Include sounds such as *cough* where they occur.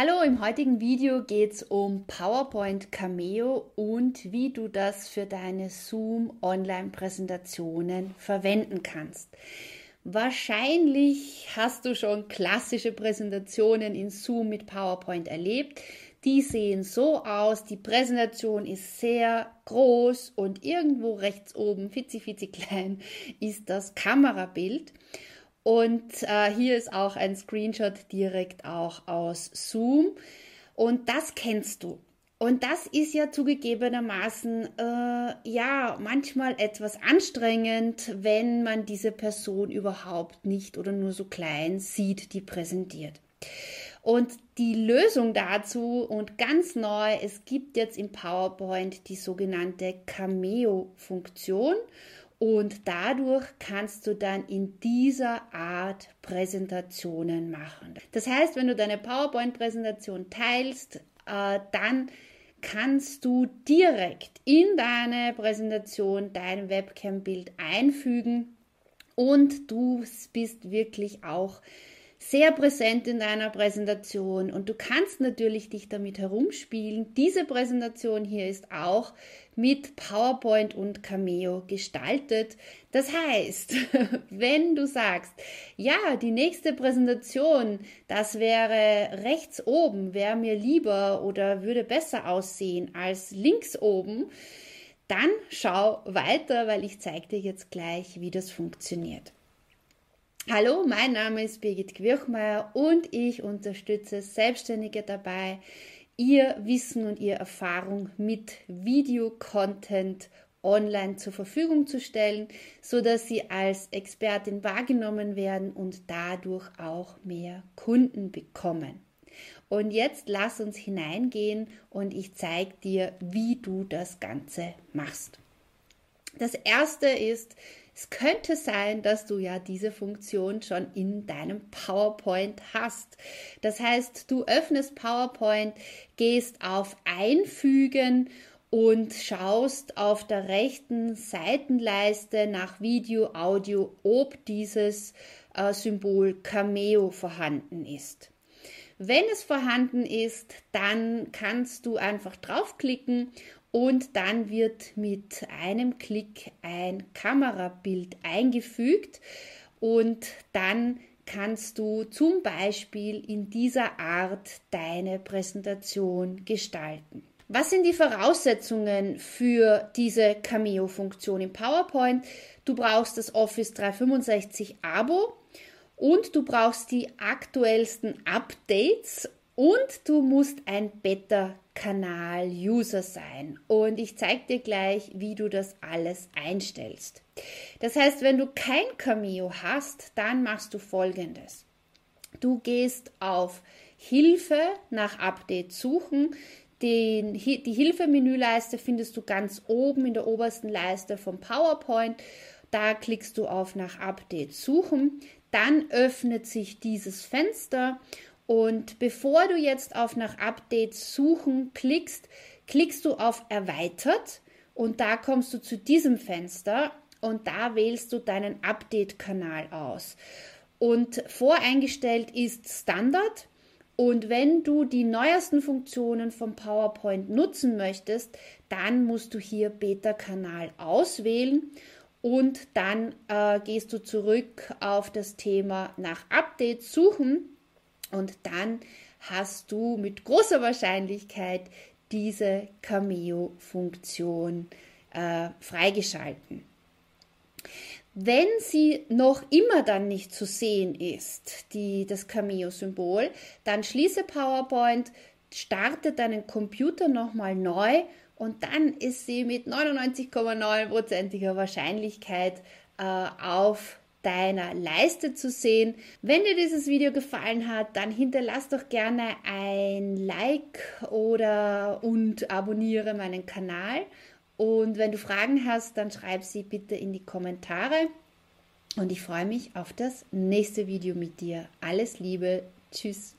Hallo, im heutigen Video geht es um PowerPoint Cameo und wie du das für deine Zoom Online-Präsentationen verwenden kannst. Wahrscheinlich hast du schon klassische Präsentationen in Zoom mit PowerPoint erlebt. Die sehen so aus, die Präsentation ist sehr groß und irgendwo rechts oben, fitzi fitzi klein, ist das Kamerabild. Und äh, hier ist auch ein Screenshot direkt auch aus Zoom. Und das kennst du. Und das ist ja zugegebenermaßen äh, ja manchmal etwas anstrengend, wenn man diese Person überhaupt nicht oder nur so klein sieht, die präsentiert. Und die Lösung dazu und ganz neu, es gibt jetzt im PowerPoint die sogenannte Cameo-Funktion. Und dadurch kannst du dann in dieser Art Präsentationen machen. Das heißt, wenn du deine PowerPoint-Präsentation teilst, äh, dann kannst du direkt in deine Präsentation dein Webcam-Bild einfügen und du bist wirklich auch sehr präsent in deiner Präsentation und du kannst natürlich dich damit herumspielen. Diese Präsentation hier ist auch mit PowerPoint und Cameo gestaltet. Das heißt, *laughs* wenn du sagst, ja, die nächste Präsentation, das wäre rechts oben, wäre mir lieber oder würde besser aussehen als links oben, dann schau weiter, weil ich zeige dir jetzt gleich, wie das funktioniert. Hallo, mein Name ist Birgit Quirchmeier und ich unterstütze Selbstständige dabei, ihr Wissen und ihre Erfahrung mit Videocontent online zur Verfügung zu stellen, so dass sie als Expertin wahrgenommen werden und dadurch auch mehr Kunden bekommen. Und jetzt lass uns hineingehen und ich zeige dir, wie du das Ganze machst. Das erste ist, es könnte sein, dass du ja diese Funktion schon in deinem PowerPoint hast. Das heißt, du öffnest PowerPoint, gehst auf Einfügen und schaust auf der rechten Seitenleiste nach Video, Audio, ob dieses äh, Symbol Cameo vorhanden ist. Wenn es vorhanden ist, dann kannst du einfach draufklicken und dann wird mit einem Klick ein Kamerabild eingefügt und dann kannst du zum Beispiel in dieser Art deine Präsentation gestalten. Was sind die Voraussetzungen für diese Cameo-Funktion im PowerPoint? Du brauchst das Office 365 Abo und du brauchst die aktuellsten Updates und du musst ein Beta-Kanal-User sein. Und ich zeige dir gleich, wie du das alles einstellst. Das heißt, wenn du kein Cameo hast, dann machst du folgendes. Du gehst auf Hilfe nach Update suchen. Den, die Hilfemenüleiste findest du ganz oben in der obersten Leiste vom PowerPoint. Da klickst du auf nach Update suchen. Dann öffnet sich dieses Fenster und bevor du jetzt auf nach Updates suchen klickst, klickst du auf erweitert und da kommst du zu diesem Fenster und da wählst du deinen Update-Kanal aus. Und voreingestellt ist Standard. Und wenn du die neuesten Funktionen vom PowerPoint nutzen möchtest, dann musst du hier Beta-Kanal auswählen und dann äh, gehst du zurück auf das Thema nach Updates suchen und dann hast du mit großer Wahrscheinlichkeit diese Cameo-Funktion äh, freigeschalten. Wenn sie noch immer dann nicht zu sehen ist, die, das Cameo-Symbol, dann schließe PowerPoint, starte deinen Computer nochmal neu und dann ist sie mit 99,9%iger Wahrscheinlichkeit äh, auf deiner Leiste zu sehen. Wenn dir dieses Video gefallen hat, dann hinterlass doch gerne ein Like oder und abonniere meinen Kanal. Und wenn du Fragen hast, dann schreib sie bitte in die Kommentare. Und ich freue mich auf das nächste Video mit dir. Alles Liebe. Tschüss.